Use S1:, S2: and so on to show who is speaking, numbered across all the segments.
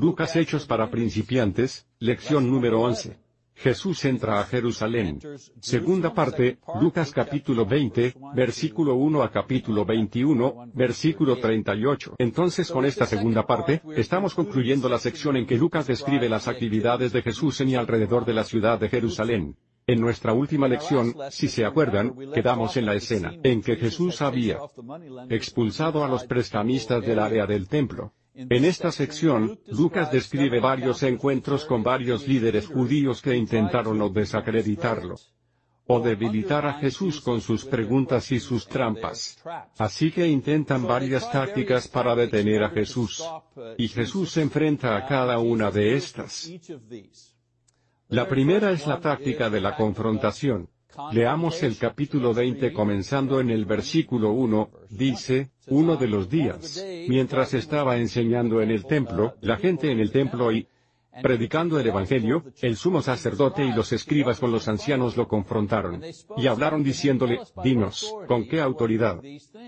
S1: Lucas Hechos para principiantes, lección número 11. Jesús entra a Jerusalén. Segunda parte, Lucas capítulo 20, versículo 1 a capítulo 21, versículo 38. Entonces con esta segunda parte, estamos concluyendo la sección en que Lucas describe las actividades de Jesús en y alrededor de la ciudad de Jerusalén. En nuestra última lección, si se acuerdan, quedamos en la escena en que Jesús había expulsado a los prestamistas del área del templo. En esta sección, Lucas describe varios encuentros con varios líderes judíos que intentaron o desacreditarlo o debilitar a Jesús con sus preguntas y sus trampas. Así que intentan varias tácticas para detener a Jesús. Y Jesús se enfrenta a cada una de estas. La primera es la táctica de la confrontación. Leamos el capítulo 20 comenzando en el versículo 1, dice, uno de los días, mientras estaba enseñando en el templo, la gente en el templo y, Predicando el Evangelio, el sumo sacerdote y los escribas con los ancianos lo confrontaron. Y hablaron diciéndole, Dinos, ¿con qué autoridad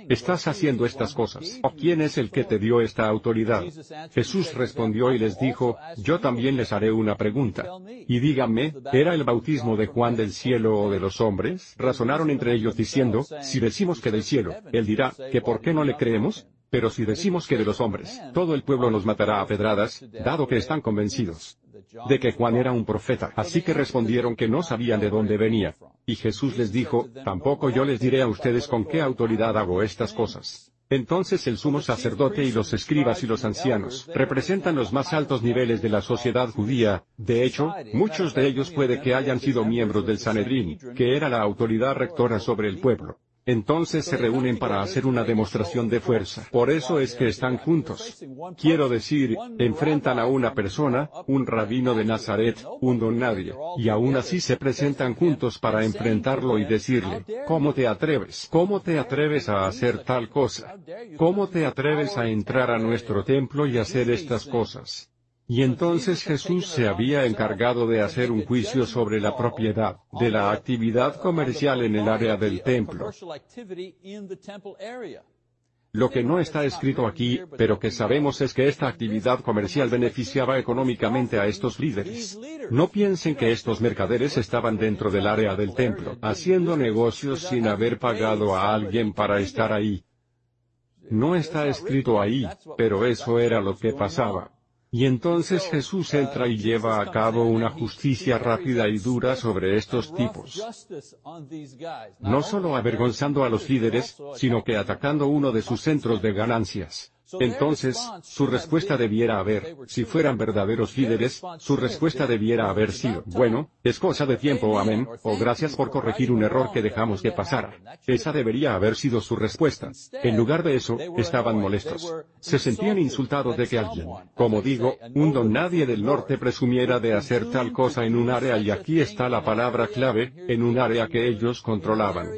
S1: estás haciendo estas cosas? ¿O quién es el que te dio esta autoridad? Jesús respondió y les dijo, Yo también les haré una pregunta. Y díganme, ¿era el bautismo de Juan del cielo o de los hombres? Razonaron entre ellos diciendo, Si decimos que del cielo, él dirá, que por qué no le creemos? Pero si decimos que de los hombres, todo el pueblo nos matará a pedradas, dado que están convencidos de que Juan era un profeta. Así que respondieron que no sabían de dónde venía. Y Jesús les dijo, tampoco yo les diré a ustedes con qué autoridad hago estas cosas. Entonces el sumo sacerdote y los escribas y los ancianos representan los más altos niveles de la sociedad judía, de hecho, muchos de ellos puede que hayan sido miembros del Sanedrín, que era la autoridad rectora sobre el pueblo. Entonces se reúnen para hacer una demostración de fuerza. Por eso es que están juntos. Quiero decir, enfrentan a una persona, un rabino de Nazaret, un don nadie, y aún así se presentan juntos para enfrentarlo y decirle, ¿cómo te atreves? ¿Cómo te atreves a hacer tal cosa? ¿Cómo te atreves a entrar a nuestro templo y hacer estas cosas? Y entonces Jesús se había encargado de hacer un juicio sobre la propiedad de la actividad comercial en el área del templo. Lo que no está escrito aquí, pero que sabemos es que esta actividad comercial beneficiaba económicamente a estos líderes. No piensen que estos mercaderes estaban dentro del área del templo, haciendo negocios sin haber pagado a alguien para estar ahí. No está escrito ahí, pero eso era lo que pasaba. Y entonces Jesús entra y lleva a cabo una justicia rápida y dura sobre estos tipos. No solo avergonzando a los líderes, sino que atacando uno de sus centros de ganancias. Entonces, su respuesta debiera haber, si fueran verdaderos líderes, su respuesta debiera haber sido, bueno, es cosa de tiempo, amén, o gracias por corregir un error que dejamos que pasara. Esa debería haber sido su respuesta. En lugar de eso, estaban molestos. Se sentían insultados de que alguien, como digo, un don nadie del norte presumiera de hacer tal cosa en un área y aquí está la palabra clave, en un área que ellos controlaban.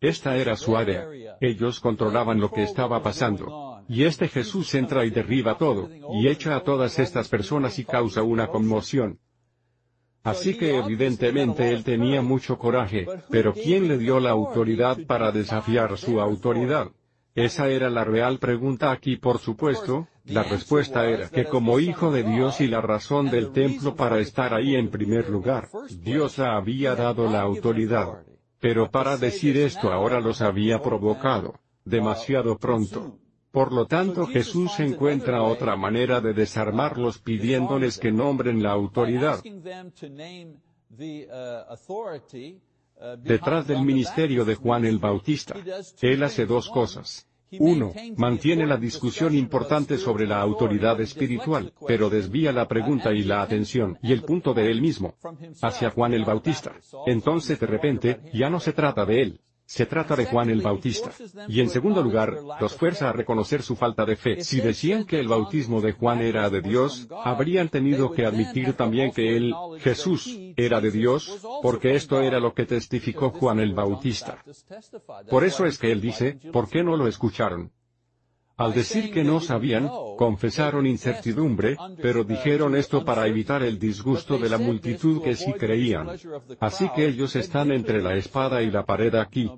S1: Esta era su área. Ellos controlaban lo que estaba pasando. Y este Jesús entra y derriba todo, y echa a todas estas personas y causa una conmoción. Así que evidentemente él tenía mucho coraje, pero ¿quién le dio la autoridad para desafiar su autoridad? Esa era la real pregunta aquí por supuesto, la respuesta era que como hijo de Dios y la razón del templo para estar ahí en primer lugar, Dios le había dado la autoridad. Pero para decir esto ahora los había provocado, demasiado pronto. Por lo tanto Jesús encuentra otra manera de desarmarlos pidiéndoles que nombren la autoridad. Detrás del ministerio de Juan el Bautista, Él hace dos cosas. Uno, mantiene la discusión importante sobre la autoridad espiritual, pero desvía la pregunta y la atención, y el punto de él mismo, hacia Juan el Bautista. Entonces de repente, ya no se trata de él, se trata de Juan el Bautista. Y en segundo lugar, los fuerza a reconocer su falta de fe. Si decían que el bautismo de Juan era de Dios, habrían tenido que admitir también que él, Jesús, era de Dios, porque esto era lo que testificó Juan el Bautista. Por eso es que él dice, ¿por qué no lo escucharon? Al decir que no sabían, confesaron incertidumbre, pero dijeron esto para evitar el disgusto de la multitud que sí creían. Así que ellos están entre la espada y la pared aquí.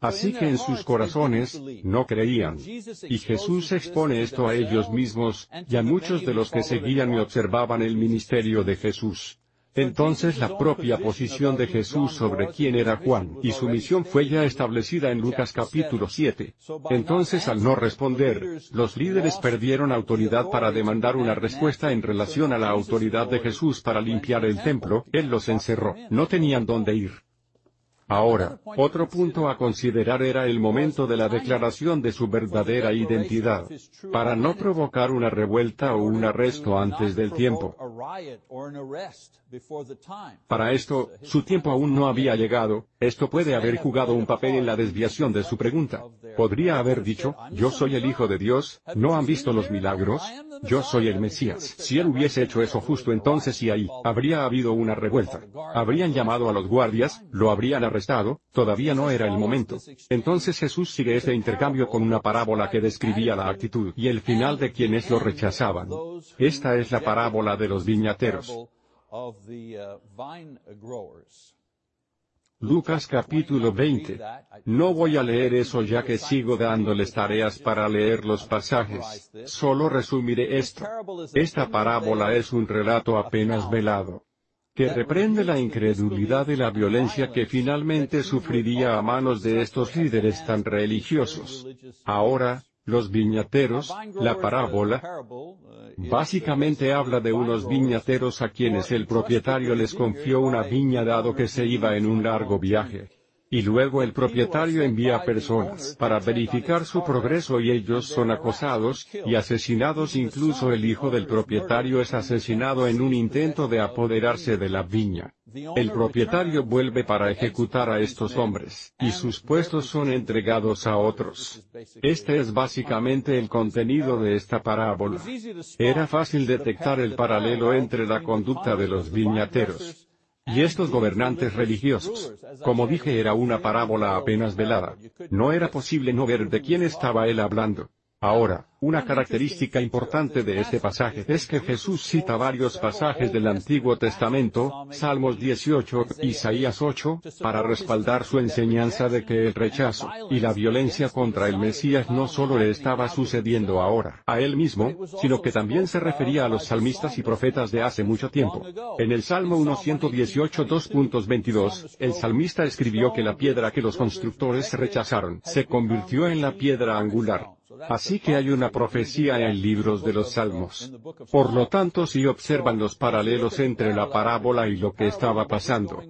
S1: Así que en sus corazones, no creían. Y Jesús expone esto a ellos mismos, y a muchos de los que seguían y observaban el ministerio de Jesús. Entonces la propia posición de Jesús sobre quién era Juan y su misión fue ya establecida en Lucas capítulo 7. Entonces al no responder, los líderes perdieron autoridad para demandar una respuesta en relación a la autoridad de Jesús para limpiar el templo, Él los encerró, no tenían dónde ir. Ahora, otro punto a considerar era el momento de la declaración de su verdadera identidad, para no provocar una revuelta o un arresto antes del tiempo. Para esto, su tiempo aún no había llegado, esto puede haber jugado un papel en la desviación de su pregunta. Podría haber dicho, yo soy el Hijo de Dios, ¿no han visto los milagros? Yo soy el Mesías. Si él hubiese hecho eso justo entonces y ahí, habría habido una revuelta. Habrían llamado a los guardias, lo habrían arrestado, todavía no era el momento. Entonces Jesús sigue este intercambio con una parábola que describía la actitud y el final de quienes lo rechazaban. Esta es la parábola de los viñateros. Lucas capítulo 20. No voy a leer eso ya que sigo dándoles tareas para leer los pasajes, solo resumiré esto. Esta parábola es un relato apenas velado que reprende la incredulidad y la violencia que finalmente sufriría a manos de estos líderes tan religiosos. Ahora, los viñateros, la parábola, básicamente habla de unos viñateros a quienes el propietario les confió una viña dado que se iba en un largo viaje. Y luego el propietario envía personas para verificar su progreso y ellos son acosados, y asesinados incluso el hijo del propietario es asesinado en un intento de apoderarse de la viña. El propietario vuelve para ejecutar a estos hombres, y sus puestos son entregados a otros. Este es básicamente el contenido de esta parábola. Era fácil detectar el paralelo entre la conducta de los viñateros y estos gobernantes religiosos. Como dije era una parábola apenas velada. No era posible no ver de quién estaba él hablando. Ahora, una característica importante de este pasaje es que Jesús cita varios pasajes del Antiguo Testamento, Salmos 18, Isaías 8, para respaldar su enseñanza de que el rechazo y la violencia contra el Mesías no solo le estaba sucediendo ahora a él mismo, sino que también se refería a los salmistas y profetas de hace mucho tiempo. En el Salmo 118 2.22, el salmista escribió que la piedra que los constructores rechazaron se convirtió en la piedra angular. Así que hay una profecía en libros de los Salmos. Por lo tanto, si observan los paralelos entre la parábola y lo que estaba pasando,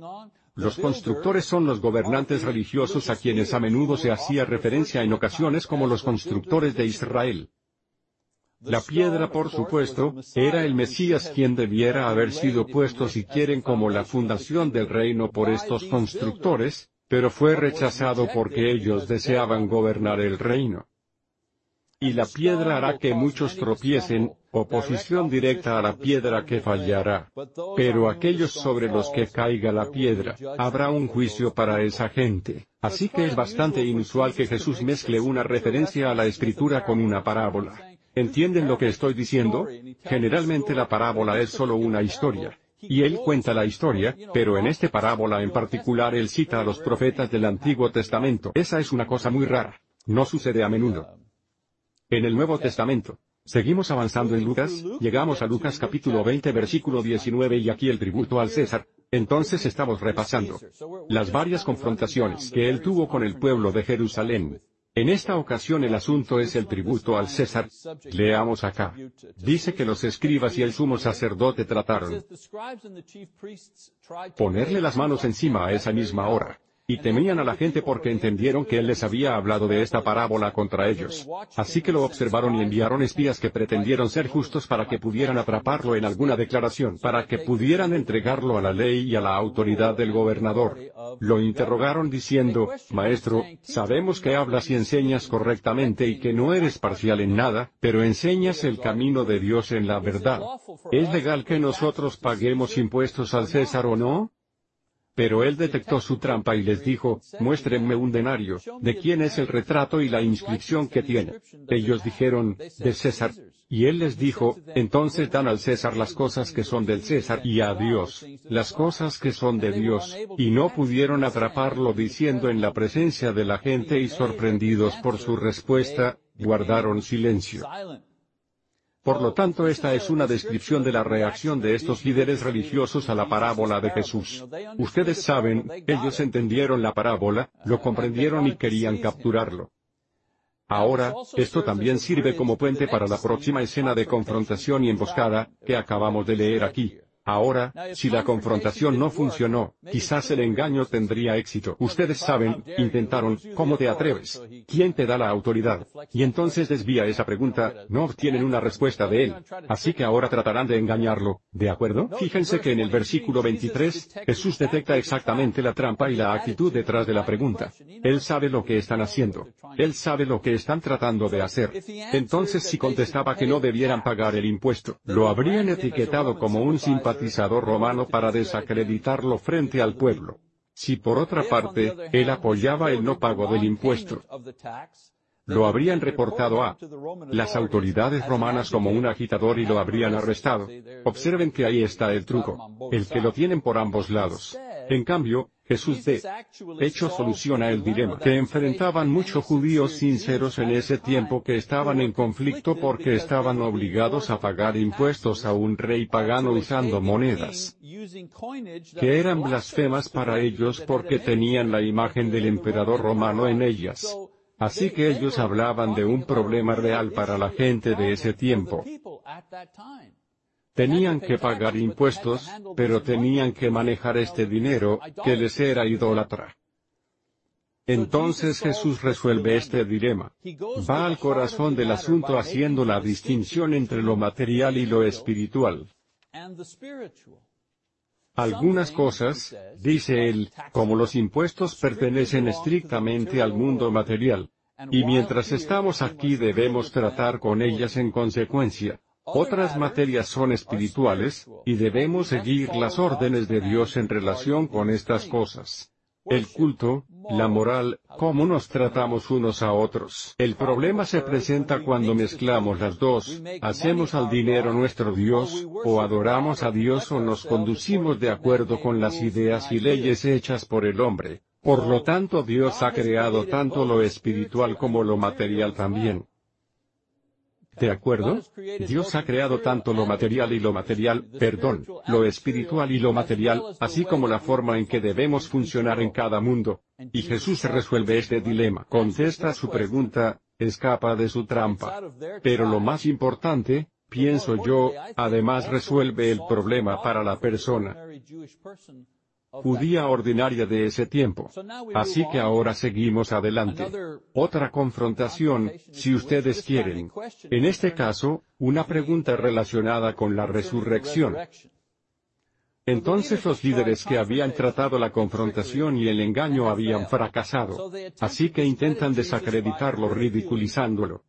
S1: los constructores son los gobernantes religiosos a quienes a menudo se hacía referencia en ocasiones como los constructores de Israel. La piedra, por supuesto, era el Mesías quien debiera haber sido puesto si quieren como la fundación del reino por estos constructores, pero fue rechazado porque ellos deseaban gobernar el reino y la piedra hará que muchos tropiecen, oposición directa a la piedra que fallará. Pero aquellos sobre los que caiga la piedra, habrá un juicio para esa gente. Así que es bastante inusual que Jesús mezcle una referencia a la escritura con una parábola. ¿Entienden lo que estoy diciendo? Generalmente la parábola es solo una historia. Y él cuenta la historia, pero en esta parábola en particular él cita a los profetas del Antiguo Testamento. Esa es una cosa muy rara. No sucede a menudo. En el Nuevo Testamento. Seguimos avanzando en Lucas, llegamos a Lucas capítulo 20 versículo 19 y aquí el tributo al César. Entonces estamos repasando las varias confrontaciones que él tuvo con el pueblo de Jerusalén. En esta ocasión el asunto es el tributo al César. Leamos acá. Dice que los escribas y el sumo sacerdote trataron ponerle las manos encima a esa misma hora y temían a la gente porque entendieron que él les había hablado de esta parábola contra ellos. Así que lo observaron y enviaron espías que pretendieron ser justos para que pudieran atraparlo en alguna declaración, para que pudieran entregarlo a la ley y a la autoridad del gobernador. Lo interrogaron diciendo, Maestro, sabemos que hablas y enseñas correctamente y que no eres parcial en nada, pero enseñas el camino de Dios en la verdad. ¿Es legal que nosotros paguemos impuestos al César o no? Pero él detectó su trampa y les dijo, muéstrenme un denario, ¿de quién es el retrato y la inscripción que tiene? Ellos dijeron, de César. Y él les dijo, entonces dan al César las cosas que son del César y a Dios, las cosas que son de Dios, y no pudieron atraparlo diciendo en la presencia de la gente y sorprendidos por su respuesta, guardaron silencio. Por lo tanto esta es una descripción de la reacción de estos líderes religiosos a la parábola de Jesús. Ustedes saben, ellos entendieron la parábola, lo comprendieron y querían capturarlo. Ahora, esto también sirve como puente para la próxima escena de confrontación y emboscada, que acabamos de leer aquí. Ahora, si la confrontación no funcionó, quizás el engaño tendría éxito. Ustedes saben, intentaron, ¿cómo te atreves? ¿Quién te da la autoridad? Y entonces desvía esa pregunta, no obtienen una respuesta de él. Así que ahora tratarán de engañarlo, ¿de acuerdo? Fíjense que en el versículo 23, Jesús detecta exactamente la trampa y la actitud detrás de la pregunta. Él sabe lo que están haciendo. Él sabe lo que están tratando de hacer. Entonces si contestaba que no debieran pagar el impuesto, lo habrían etiquetado como un simpatizante romano para desacreditarlo frente al pueblo. Si por otra parte, él apoyaba el no pago del impuesto, lo habrían reportado a las autoridades romanas como un agitador y lo habrían arrestado. Observen que ahí está el truco. El que lo tienen por ambos lados. En cambio, Jesús de hecho soluciona el dilema que enfrentaban muchos judíos sinceros en ese tiempo que estaban en conflicto porque estaban obligados a pagar impuestos a un rey pagano usando monedas que eran blasfemas para ellos porque tenían la imagen del emperador romano en ellas. Así que ellos hablaban de un problema real para la gente de ese tiempo. Tenían que pagar impuestos, pero tenían que manejar este dinero, que les era idólatra. Entonces Jesús resuelve este dilema. Va al corazón del asunto haciendo la distinción entre lo material y lo espiritual. Algunas cosas, dice él, como los impuestos pertenecen estrictamente al mundo material. Y mientras estamos aquí debemos tratar con ellas en consecuencia. Otras materias son espirituales, y debemos seguir las órdenes de Dios en relación con estas cosas. El culto, la moral, cómo nos tratamos unos a otros. El problema se presenta cuando mezclamos las dos, hacemos al dinero nuestro Dios, o adoramos a Dios o nos conducimos de acuerdo con las ideas y leyes hechas por el hombre. Por lo tanto Dios ha creado tanto lo espiritual como lo material también. ¿De acuerdo? Dios ha creado tanto lo material y lo material, perdón, lo espiritual y lo material, así como la forma en que debemos funcionar en cada mundo. Y Jesús resuelve este dilema. Contesta su pregunta, escapa de su trampa. Pero lo más importante, pienso yo, además resuelve el problema para la persona judía ordinaria de ese tiempo. Así que ahora seguimos adelante. Otra confrontación, si ustedes quieren. En este caso, una pregunta relacionada con la resurrección. Entonces los líderes que habían tratado la confrontación y el engaño habían fracasado. Así que intentan desacreditarlo ridiculizándolo.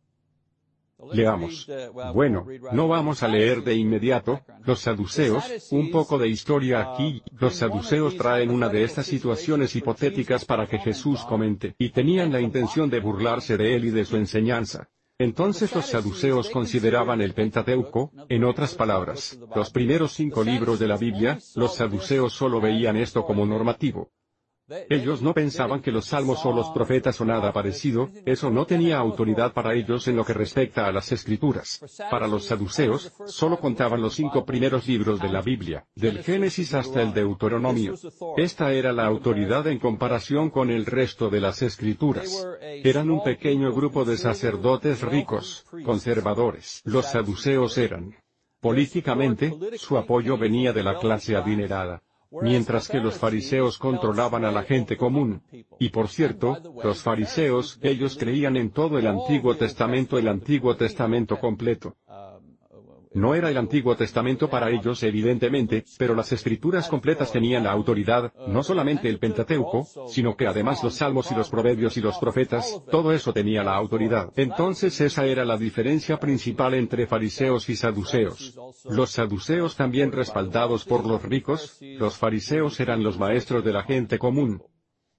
S1: Leamos. Bueno, no vamos a leer de inmediato, los saduceos, un poco de historia aquí, los saduceos traen una de estas situaciones hipotéticas para que Jesús comente, y tenían la intención de burlarse de él y de su enseñanza. Entonces los saduceos consideraban el Pentateuco, en otras palabras, los primeros cinco libros de la Biblia, los saduceos solo veían esto como normativo. Ellos no pensaban que los salmos o los profetas o nada parecido, eso no tenía autoridad para ellos en lo que respecta a las escrituras. Para los saduceos, solo contaban los cinco primeros libros de la Biblia, del Génesis hasta el Deuteronomio. Esta era la autoridad en comparación con el resto de las escrituras. Eran un pequeño grupo de sacerdotes ricos, conservadores. Los saduceos eran. Políticamente, su apoyo venía de la clase adinerada mientras que los fariseos controlaban a la gente común. Y por cierto, los fariseos, ellos creían en todo el Antiguo Testamento, el Antiguo Testamento completo. No era el Antiguo Testamento para ellos evidentemente, pero las escrituras completas tenían la autoridad, no solamente el Pentateuco, sino que además los salmos y los proverbios y los profetas, todo eso tenía la autoridad. Entonces esa era la diferencia principal entre fariseos y saduceos. Los saduceos también respaldados por los ricos, los fariseos eran los maestros de la gente común.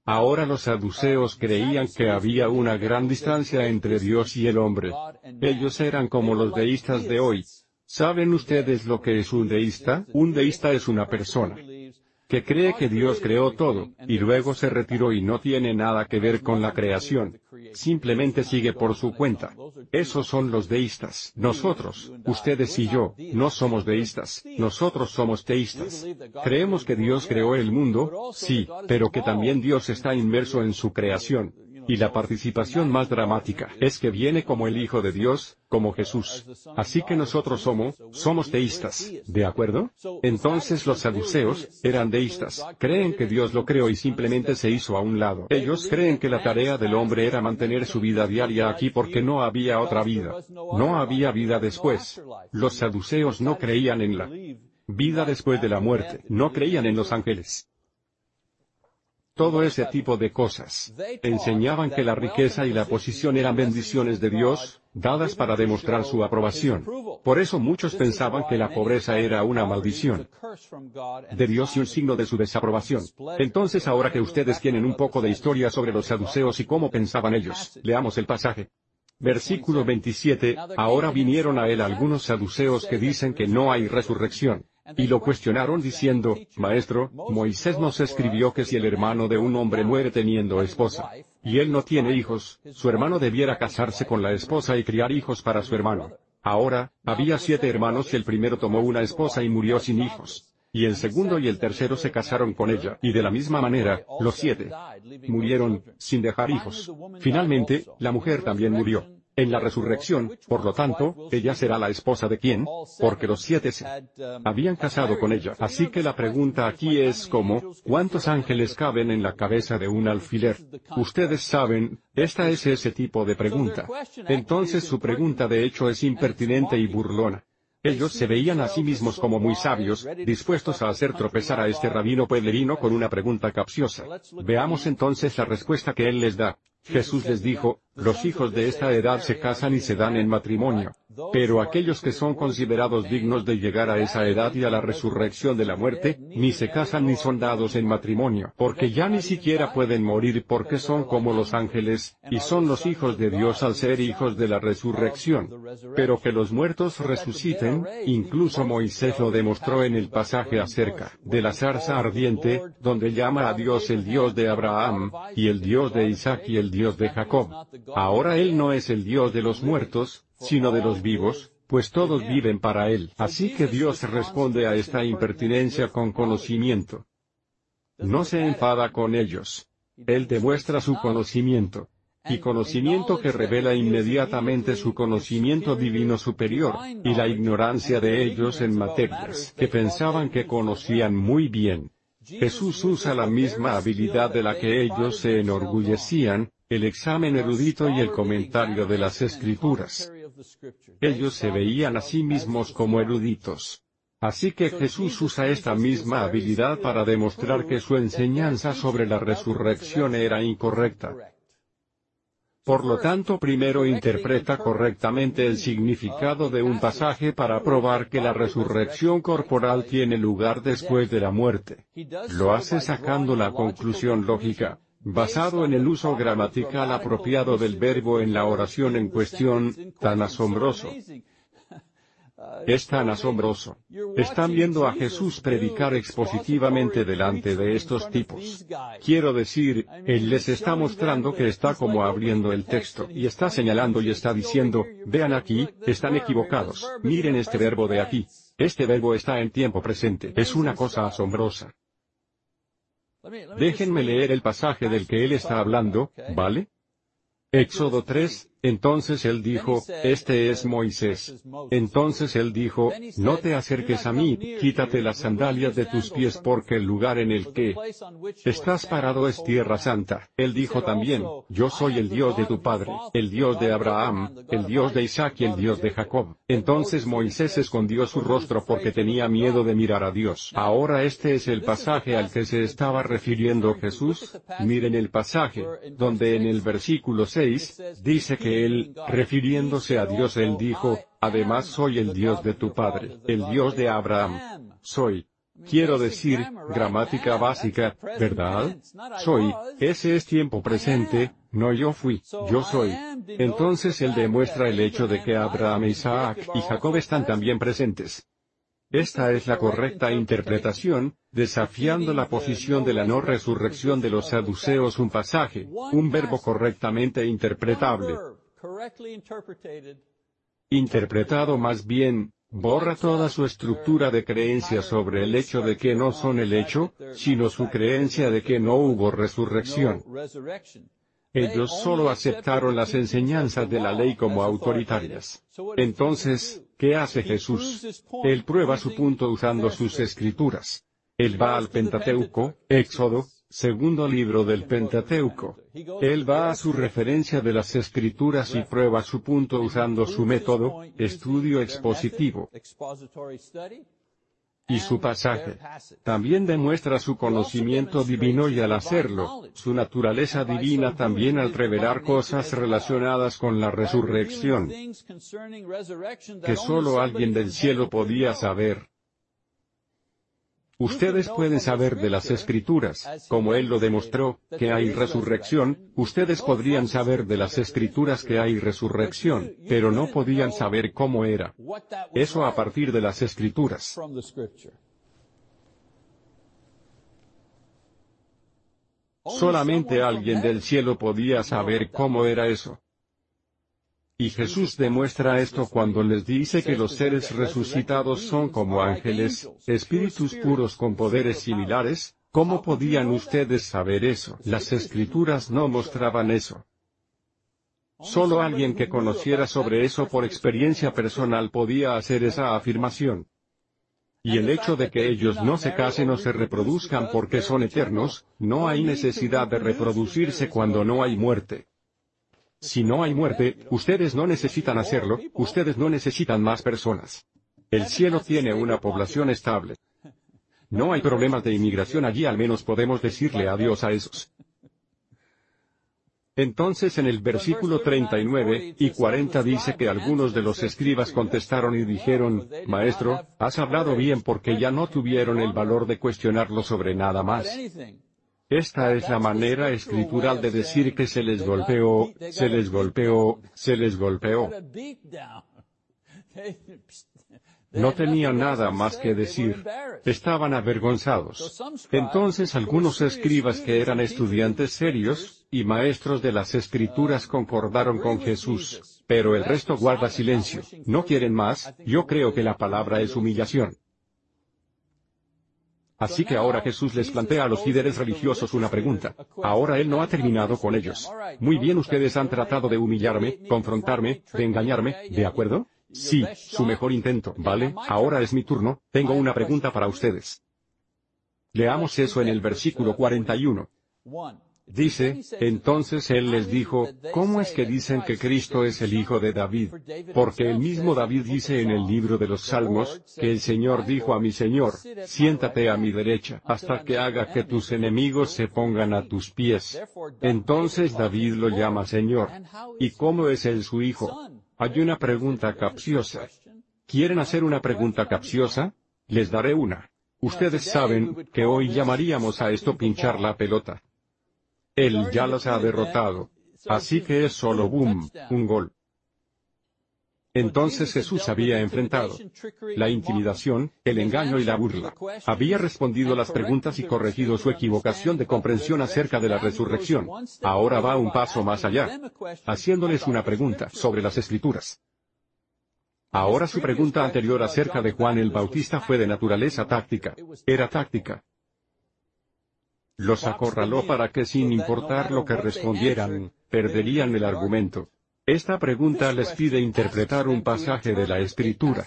S1: Ahora los saduceos creían que había una gran distancia entre Dios y el hombre. Ellos eran como los deístas de hoy. ¿Saben ustedes lo que es un deísta? Un deísta es una persona que cree que Dios creó todo, y luego se retiró y no tiene nada que ver con la creación. Simplemente sigue por su cuenta. Esos son los deístas. Nosotros, ustedes y yo, no somos deístas, nosotros somos teístas. Creemos que Dios creó el mundo, sí, pero que también Dios está inmerso en su creación. Y la participación más dramática es que viene como el Hijo de Dios, como Jesús. Así que nosotros somos, somos deístas, ¿de acuerdo? Entonces los saduceos, eran deístas, creen que Dios lo creó y simplemente se hizo a un lado. Ellos creen que la tarea del hombre era mantener su vida diaria aquí porque no había otra vida. No había vida después. Los saduceos no creían en la vida después de la muerte, no creían en los ángeles todo ese tipo de cosas. Enseñaban que la riqueza y la posición eran bendiciones de Dios, dadas para demostrar su aprobación. Por eso muchos pensaban que la pobreza era una maldición de Dios y un signo de su desaprobación. Entonces ahora que ustedes tienen un poco de historia sobre los saduceos y cómo pensaban ellos, leamos el pasaje. Versículo 27, ahora vinieron a él algunos saduceos que dicen que no hay resurrección. Y lo cuestionaron diciendo, Maestro, Moisés nos escribió que si el hermano de un hombre muere teniendo esposa, y él no tiene hijos, su hermano debiera casarse con la esposa y criar hijos para su hermano. Ahora, había siete hermanos y el primero tomó una esposa y murió sin hijos. Y el segundo y el tercero se casaron con ella, y de la misma manera, los siete murieron, sin dejar hijos. Finalmente, la mujer también murió. En la resurrección, por lo tanto, ella será la esposa de quién, porque los siete se habían casado con ella. Así que la pregunta aquí es como, ¿cuántos ángeles caben en la cabeza de un alfiler? Ustedes saben, esta es ese tipo de pregunta. Entonces su pregunta de hecho es impertinente y burlona. Ellos se veían a sí mismos como muy sabios, dispuestos a hacer tropezar a este rabino pueblerino con una pregunta capciosa. Veamos entonces la respuesta que él les da. Jesús les dijo, los hijos de esta edad se casan y se dan en matrimonio. Pero aquellos que son considerados dignos de llegar a esa edad y a la resurrección de la muerte, ni se casan ni son dados en matrimonio, porque ya ni siquiera pueden morir porque son como los ángeles, y son los hijos de Dios al ser hijos de la resurrección. Pero que los muertos resuciten, incluso Moisés lo demostró en el pasaje acerca de la zarza ardiente, donde llama a Dios el Dios de Abraham, y el Dios de Isaac y el Dios de Jacob. Ahora Él no es el Dios de los muertos, sino de los vivos, pues todos viven para Él. Así que Dios responde a esta impertinencia con conocimiento. No se enfada con ellos. Él demuestra su conocimiento. Y conocimiento que revela inmediatamente su conocimiento divino superior, y la ignorancia de ellos en materias que pensaban que conocían muy bien. Jesús usa la misma habilidad de la que ellos se enorgullecían, el examen erudito y el comentario de las escrituras. Ellos se veían a sí mismos como eruditos. Así que Jesús usa esta misma habilidad para demostrar que su enseñanza sobre la resurrección era incorrecta. Por lo tanto, primero interpreta correctamente el significado de un pasaje para probar que la resurrección corporal tiene lugar después de la muerte. Lo hace sacando la conclusión lógica, basado en el uso gramatical apropiado del verbo en la oración en cuestión, tan asombroso. Es tan asombroso. Están viendo a Jesús predicar expositivamente delante de estos tipos. Quiero decir, Él les está mostrando que está como abriendo el texto, y está señalando y está diciendo, vean aquí, están equivocados, miren este verbo de aquí. Este verbo está en tiempo presente. Es una cosa asombrosa. Déjenme leer el pasaje del que él está hablando, ¿vale? Éxodo 3, Entonces él dijo, Este es Moisés. Entonces él dijo, No te acerques a mí, quítate las sandalias de tus pies porque el lugar en el que estás parado es tierra santa. Él dijo también, Yo soy el Dios de tu padre, el Dios de Abraham, el Dios de Isaac y el Dios de Jacob. Entonces Moisés escondió su rostro porque tenía miedo de mirar a Dios. Ahora este es el pasaje al que se estaba refiriendo Jesús. Miren el pasaje, donde en el versículo 6, dice que él, refiriéndose a Dios, él dijo, además soy el Dios de tu padre, el Dios de Abraham. Soy. Quiero decir, gramática básica, ¿verdad? Soy, ese es tiempo presente, no yo fui, yo soy. Entonces él demuestra el hecho de que Abraham, Isaac y Jacob están también presentes. Esta es la correcta interpretación, desafiando la posición de la no resurrección de los saduceos un pasaje, un verbo correctamente interpretable interpretado más bien, borra toda su estructura de creencia sobre el hecho de que no son el hecho, sino su creencia de que no hubo resurrección. Ellos solo aceptaron las enseñanzas de la ley como autoritarias. Entonces, ¿qué hace Jesús? Él prueba su punto usando sus escrituras. Él va al Pentateuco, Éxodo, segundo libro del Pentateuco. Él va a su referencia de las escrituras y prueba su punto usando su método, estudio expositivo. Y su pasaje. También demuestra su conocimiento divino y al hacerlo, su naturaleza divina también al revelar cosas relacionadas con la resurrección, que solo alguien del cielo podía saber. Ustedes pueden saber de las escrituras, como Él lo demostró, que hay resurrección, ustedes podrían saber de las escrituras que hay resurrección, pero no podían saber cómo era. Eso a partir de las escrituras. Solamente alguien del cielo podía saber cómo era eso. Y Jesús demuestra esto cuando les dice que los seres resucitados son como ángeles, espíritus puros con poderes similares, ¿cómo podían ustedes saber eso? Las escrituras no mostraban eso. Solo alguien que conociera sobre eso por experiencia personal podía hacer esa afirmación. Y el hecho de que ellos no se casen o se reproduzcan porque son eternos, no hay necesidad de reproducirse cuando no hay muerte. Si no hay muerte, ustedes no necesitan hacerlo, ustedes no necesitan más personas. El cielo tiene una población estable. No hay problemas de inmigración allí, al menos podemos decirle adiós a esos. Entonces en el versículo 39 y 40 dice que algunos de los escribas contestaron y dijeron, Maestro, has hablado bien porque ya no tuvieron el valor de cuestionarlo sobre nada más. Esta es la manera escritural de decir que se les golpeó, se les golpeó, se les golpeó. No tenían nada más que decir. Estaban avergonzados. Entonces algunos escribas que eran estudiantes serios, y maestros de las escrituras concordaron con Jesús, pero el resto guarda silencio. ¿No quieren más? Yo creo que la palabra es humillación. Así que ahora Jesús les plantea a los líderes religiosos una pregunta. Ahora Él no ha terminado con ellos. Muy bien, ustedes han tratado de humillarme, confrontarme, de engañarme, ¿de acuerdo? Sí, su mejor intento, ¿vale? Ahora es mi turno, tengo una pregunta para ustedes. Leamos eso en el versículo 41. Dice, entonces él les dijo, ¿cómo es que dicen que Cristo es el Hijo de David? Porque el mismo David dice en el libro de los Salmos, que el Señor dijo a mi Señor, siéntate a mi derecha, hasta que haga que tus enemigos se pongan a tus pies. Entonces David lo llama Señor. ¿Y cómo es él su Hijo? Hay una pregunta capciosa. ¿Quieren hacer una pregunta capciosa? Les daré una. Ustedes saben, que hoy llamaríamos a esto pinchar la pelota. Él ya los ha derrotado. Así que es solo boom, un gol. Entonces Jesús había enfrentado la intimidación, el engaño y la burla. Había respondido las preguntas y corregido su equivocación de comprensión acerca de la resurrección. Ahora va un paso más allá, haciéndoles una pregunta sobre las escrituras. Ahora su pregunta anterior acerca de Juan el Bautista fue de naturaleza táctica. Era táctica. Los acorraló para que sin importar lo que respondieran, perderían el argumento. Esta pregunta les pide interpretar un pasaje de la Escritura.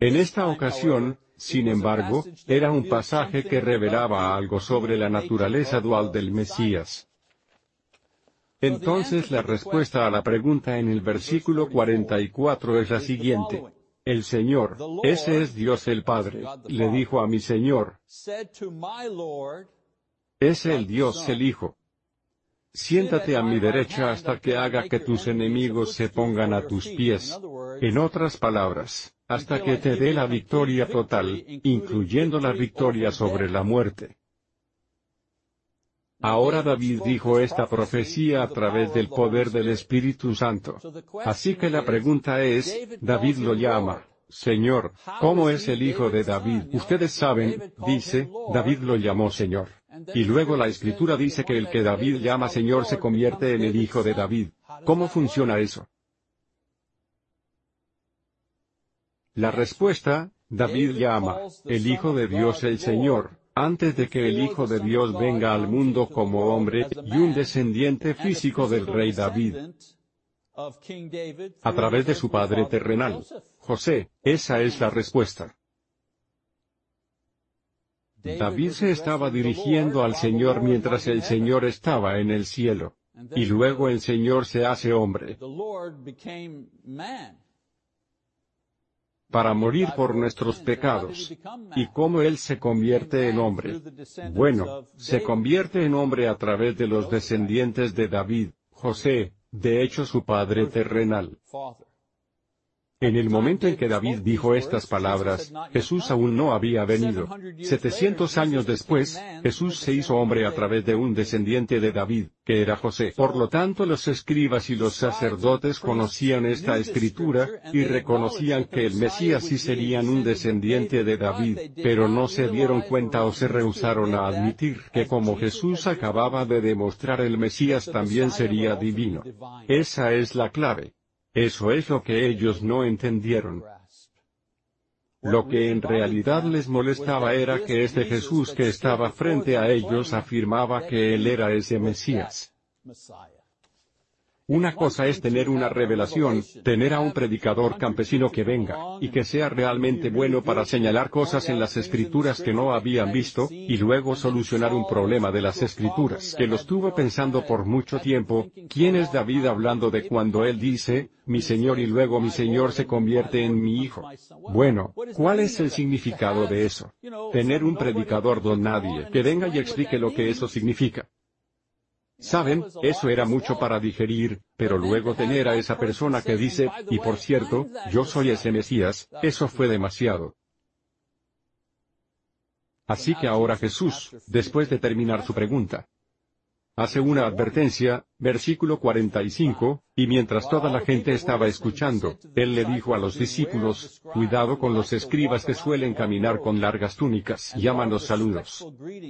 S1: En esta ocasión, sin embargo, era un pasaje que revelaba algo sobre la naturaleza dual del Mesías. Entonces la respuesta a la pregunta en el versículo 44 es la siguiente. El Señor, ese es Dios el Padre, le dijo a mi Señor, es el Dios el Hijo. Siéntate a mi derecha hasta que haga que tus enemigos se pongan a tus pies. En otras palabras, hasta que te dé la victoria total, incluyendo la victoria sobre la muerte. Ahora David dijo esta profecía a través del poder del Espíritu Santo. Así que la pregunta es, David lo llama, Señor, ¿cómo es el hijo de David? Ustedes saben, dice, David lo llamó Señor. Y luego la escritura dice que el que David llama Señor se convierte en el hijo de David. ¿Cómo funciona eso? La respuesta, David llama, el Hijo de Dios el Señor, antes de que el Hijo de Dios venga al mundo como hombre, y un descendiente físico del rey David, a través de su padre terrenal, José, esa es la respuesta. David se estaba dirigiendo al Señor mientras el Señor estaba en el cielo. Y luego el Señor se hace hombre para morir por nuestros pecados. ¿Y cómo Él se convierte en hombre? Bueno, se convierte en hombre a través de los descendientes de David, José, de hecho su padre terrenal. En el momento en que David dijo estas palabras, Jesús aún no había venido. Setecientos años después, Jesús se hizo hombre a través de un descendiente de David, que era José. Por lo tanto los escribas y los sacerdotes conocían esta escritura, y reconocían que el Mesías sí serían un descendiente de David, pero no se dieron cuenta o se rehusaron a admitir que como Jesús acababa de demostrar el Mesías también sería divino. Esa es la clave. Eso es lo que ellos no entendieron. Lo que en realidad les molestaba era que este Jesús que estaba frente a ellos afirmaba que Él era ese Mesías. Una cosa es tener una revelación, tener a un predicador campesino que venga, y que sea realmente bueno para señalar cosas en las escrituras que no habían visto, y luego solucionar un problema de las escrituras que lo estuvo pensando por mucho tiempo. ¿Quién es David hablando de cuando él dice, mi Señor y luego mi Señor se convierte en mi Hijo? Bueno, ¿cuál es el significado de eso? Tener un predicador don nadie que venga y explique lo que eso significa. Saben, eso era mucho para digerir, pero luego tener a esa persona que dice, y por cierto, yo soy ese Mesías, eso fue demasiado. Así que ahora Jesús, después de terminar su pregunta, hace una advertencia, versículo 45, y mientras toda la gente estaba escuchando, él le dijo a los discípulos, cuidado con los escribas que suelen caminar con largas túnicas, llaman los saludos.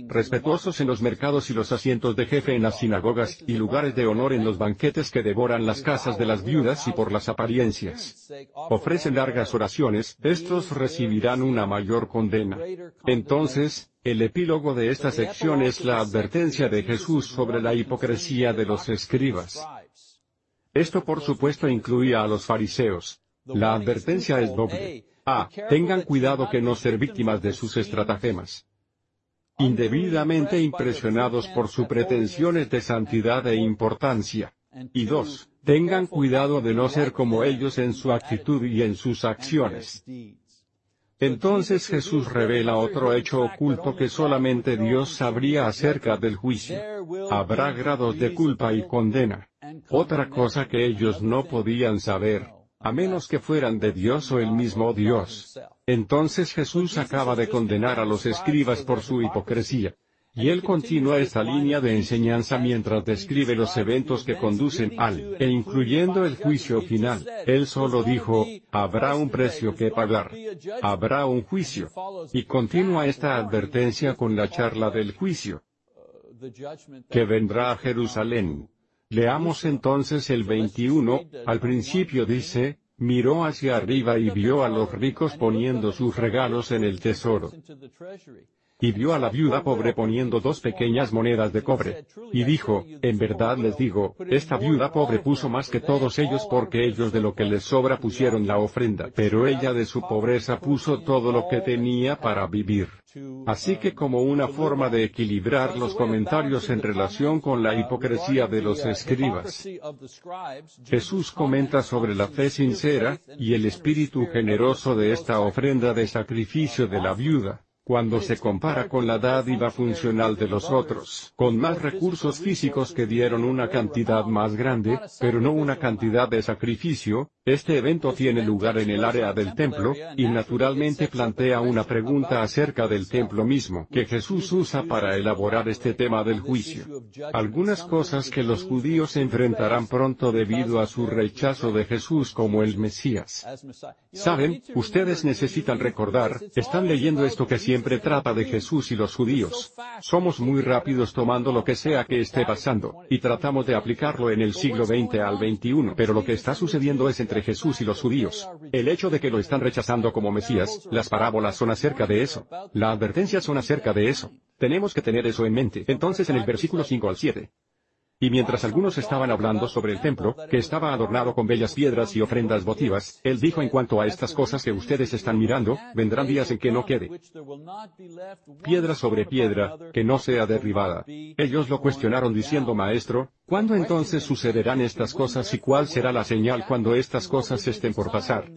S1: Respetuosos en los mercados y los asientos de jefe en las sinagogas, y lugares de honor en los banquetes que devoran las casas de las viudas y por las apariencias. Ofrecen largas oraciones, estos recibirán una mayor condena. Entonces, el epílogo de esta sección es la advertencia de Jesús sobre la hipocresía de los escribas. Esto por supuesto incluía a los fariseos. La advertencia es doble. A. Tengan cuidado que no ser víctimas de sus estratagemas. Indebidamente impresionados por sus pretensiones de santidad e importancia. Y dos, tengan cuidado de no ser como ellos en su actitud y en sus acciones. Entonces Jesús revela otro hecho oculto que solamente Dios sabría acerca del juicio. Habrá grados de culpa y condena. Otra cosa que ellos no podían saber, a menos que fueran de Dios o el mismo Dios. Entonces Jesús acaba de condenar a los escribas por su hipocresía. Y él continúa esta línea de enseñanza mientras describe los eventos que conducen al, e incluyendo el juicio final. Él solo dijo, habrá un precio que pagar. Habrá un juicio. Y continúa esta advertencia con la charla del juicio. Que vendrá a Jerusalén. Leamos entonces el 21, al principio dice, miró hacia arriba y vio a los ricos poniendo sus regalos en el tesoro. Y vio a la viuda pobre poniendo dos pequeñas monedas de cobre. Y dijo, en verdad les digo, esta viuda pobre puso más que todos ellos porque ellos de lo que les sobra pusieron la ofrenda, pero ella de su pobreza puso todo lo que tenía para vivir. Así que como una forma de equilibrar los comentarios en relación con la hipocresía de los escribas, Jesús comenta sobre la fe sincera, y el espíritu generoso de esta ofrenda de sacrificio de la viuda cuando se compara con la dádiva funcional de los otros, con más recursos físicos que dieron una cantidad más grande, pero no una cantidad de sacrificio, este evento tiene lugar en el área del templo, y naturalmente plantea una pregunta acerca del templo mismo que Jesús usa para elaborar este tema del juicio. Algunas cosas que los judíos enfrentarán pronto debido a su rechazo de Jesús como el Mesías. Saben, ustedes necesitan recordar, están leyendo esto que siempre trata de Jesús y los judíos. Somos muy rápidos tomando lo que sea que esté pasando, y tratamos de aplicarlo en el siglo XX al XXI, pero lo que está sucediendo es entre Jesús y los judíos. El hecho de que lo están rechazando como Mesías, las parábolas son acerca de eso. La advertencia son acerca de eso. Tenemos que tener eso en mente. Entonces en el versículo 5 al 7. Y mientras algunos estaban hablando sobre el templo, que estaba adornado con bellas piedras y ofrendas votivas, él dijo en cuanto a estas cosas que ustedes están mirando, vendrán días en que no quede piedra sobre piedra, que no sea derribada. Ellos lo cuestionaron diciendo, Maestro, ¿cuándo entonces sucederán estas cosas y cuál será la señal cuando estas cosas estén por pasar?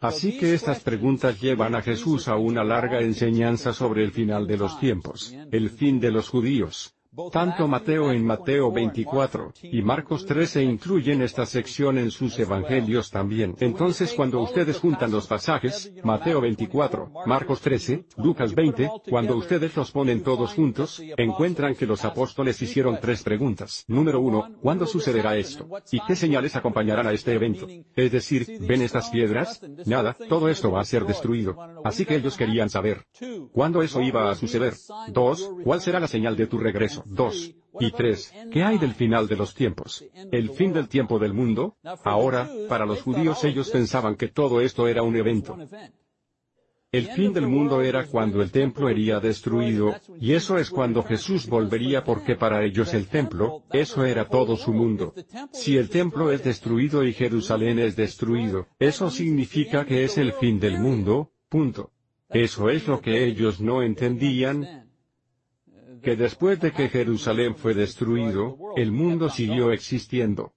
S1: Así que estas preguntas llevan a Jesús a una larga enseñanza sobre el final de los tiempos, el fin de los judíos, tanto Mateo en Mateo 24 y Marcos 13 incluyen esta sección en sus evangelios también. Entonces cuando ustedes juntan los pasajes, Mateo 24, Marcos 13, Lucas 20, cuando ustedes los ponen todos juntos, encuentran que los apóstoles hicieron tres preguntas. Número uno, ¿cuándo sucederá esto? ¿Y qué señales acompañarán a este evento? Es decir, ¿ven estas piedras? Nada, todo esto va a ser destruido. Así que ellos querían saber. ¿Cuándo eso iba a suceder? Dos, ¿cuál será la señal de tu regreso? 2. Y 3. ¿Qué hay del final de los tiempos? ¿El fin del tiempo del mundo? Ahora, para los judíos ellos pensaban que todo esto era un evento. El fin del mundo era cuando el templo sería destruido, y eso es cuando Jesús volvería porque para ellos el templo, eso era todo su mundo. Si el templo es destruido y Jerusalén es destruido, eso significa que es el fin del mundo, punto. Eso es lo que ellos no entendían, que después de que Jerusalén fue destruido, el mundo siguió existiendo.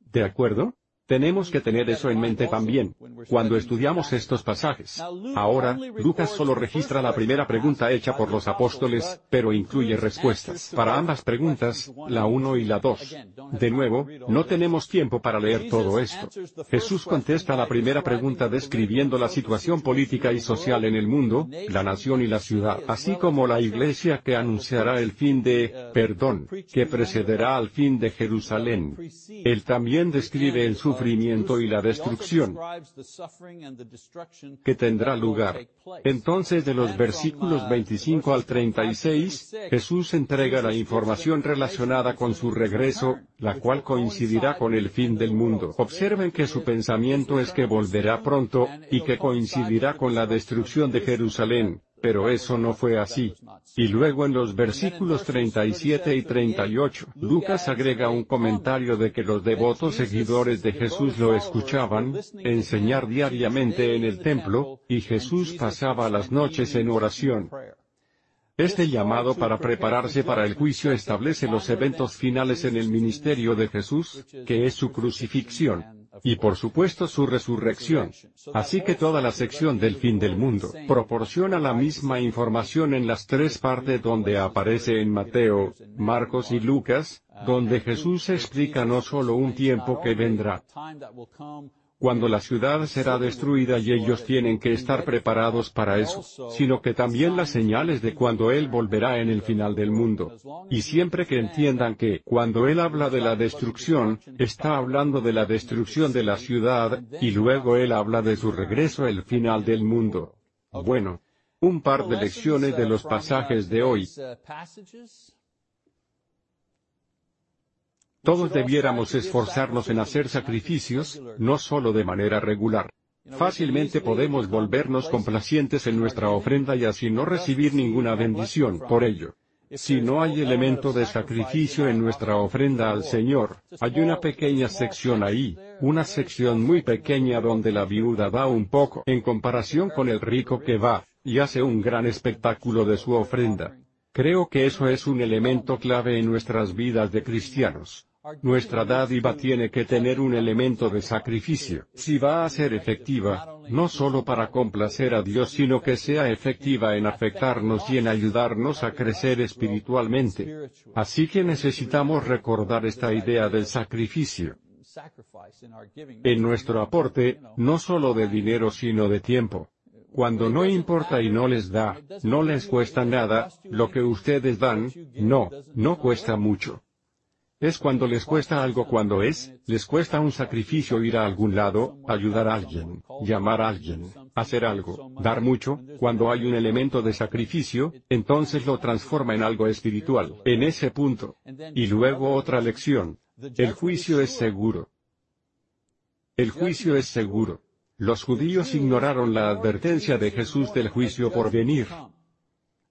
S1: ¿De acuerdo? Tenemos que tener eso en mente también, cuando estudiamos estos pasajes. Ahora, Lucas solo registra la primera pregunta hecha por los apóstoles, pero incluye respuestas para ambas preguntas, la 1 y la 2. De nuevo, no tenemos tiempo para leer todo esto. Jesús contesta la primera pregunta describiendo la situación política y social en el mundo, la nación y la ciudad, así como la iglesia que anunciará el fin de, perdón, que precederá al fin de Jerusalén. Él también describe el su sufrimiento y la destrucción que tendrá lugar. Entonces de los versículos 25 al 36, Jesús entrega la información relacionada con su regreso, la cual coincidirá con el fin del mundo. Observen que su pensamiento es que volverá pronto, y que coincidirá con la destrucción de Jerusalén, pero eso no fue así. Y luego en los versículos 37 y 38, Lucas agrega un comentario de que los devotos seguidores de Jesús lo escuchaban, enseñar diariamente en el templo, y Jesús pasaba las noches en oración. Este llamado para prepararse para el juicio establece los eventos finales en el ministerio de Jesús, que es su crucifixión y por supuesto su resurrección. Así que toda la sección del fin del mundo proporciona la misma información en las tres partes donde aparece en Mateo, Marcos y Lucas, donde Jesús explica no solo un tiempo que vendrá, cuando la ciudad será destruida y ellos tienen que estar preparados para eso, sino que también las señales de cuando Él volverá en el final del mundo. Y siempre que entiendan que, cuando Él habla de la destrucción, está hablando de la destrucción de la ciudad, y luego Él habla de su regreso el final del mundo. Bueno, un par de lecciones de los pasajes de hoy. Todos debiéramos esforzarnos en hacer sacrificios, no solo de manera regular. Fácilmente podemos volvernos complacientes en nuestra ofrenda y así no recibir ninguna bendición por ello. Si no hay elemento de sacrificio en nuestra ofrenda al Señor, hay una pequeña sección ahí, una sección muy pequeña donde la viuda da un poco en comparación con el rico que va, y hace un gran espectáculo de su ofrenda. Creo que eso es un elemento clave en nuestras vidas de cristianos. Nuestra dádiva tiene que tener un elemento de sacrificio, si va a ser efectiva, no solo para complacer a Dios sino que sea efectiva en afectarnos y en ayudarnos a crecer espiritualmente. Así que necesitamos recordar esta idea del sacrificio. En nuestro aporte, no solo de dinero sino de tiempo. Cuando no importa y no les da, no les cuesta nada, lo que ustedes dan, no, no cuesta mucho. Es cuando les cuesta algo cuando es, les cuesta un sacrificio ir a algún lado, ayudar a alguien, llamar a alguien, hacer algo, dar mucho, cuando hay un elemento de sacrificio, entonces lo transforma en algo espiritual, en ese punto. Y luego otra lección. El juicio es seguro. El juicio es seguro. Los judíos ignoraron la advertencia de Jesús del juicio por venir.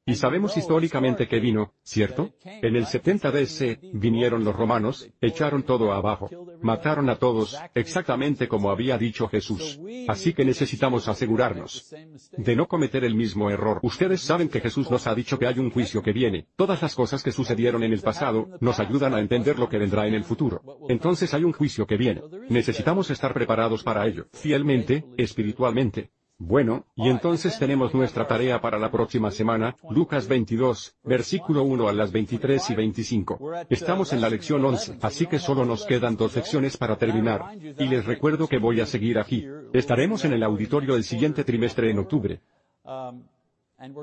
S1: Y sabemos históricamente que vino, ¿cierto? En el 70 DC, vinieron los romanos, echaron todo abajo. Mataron a todos, exactamente como había dicho Jesús. Así que necesitamos asegurarnos de no cometer el mismo error. Ustedes saben que Jesús nos ha dicho que hay un juicio que viene. Todas las cosas que sucedieron en el pasado, nos ayudan a entender lo que vendrá en el futuro. Entonces hay un juicio que viene. Necesitamos estar preparados para ello, fielmente, espiritualmente. Bueno, y entonces tenemos nuestra tarea para la próxima semana, Lucas 22, versículo 1 a las 23 y 25. Estamos en la lección 11, así que solo nos quedan dos lecciones para terminar. Y les recuerdo que voy a seguir aquí. Estaremos en el auditorio el siguiente trimestre en octubre.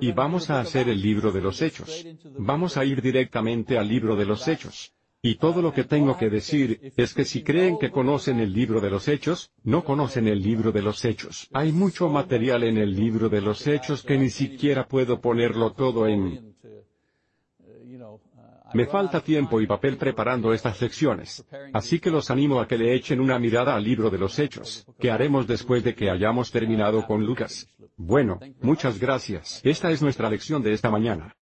S1: Y vamos a hacer el libro de los hechos. Vamos a ir directamente al libro de los hechos. Y todo lo que tengo que decir, es que si creen que conocen el libro de los hechos, no conocen el libro de los hechos. Hay mucho material en el libro de los hechos que ni siquiera puedo ponerlo todo en... Me falta tiempo y papel preparando estas lecciones. Así que los animo a que le echen una mirada al libro de los hechos, que haremos después de que hayamos terminado con Lucas. Bueno, muchas gracias. Esta es nuestra lección de esta mañana.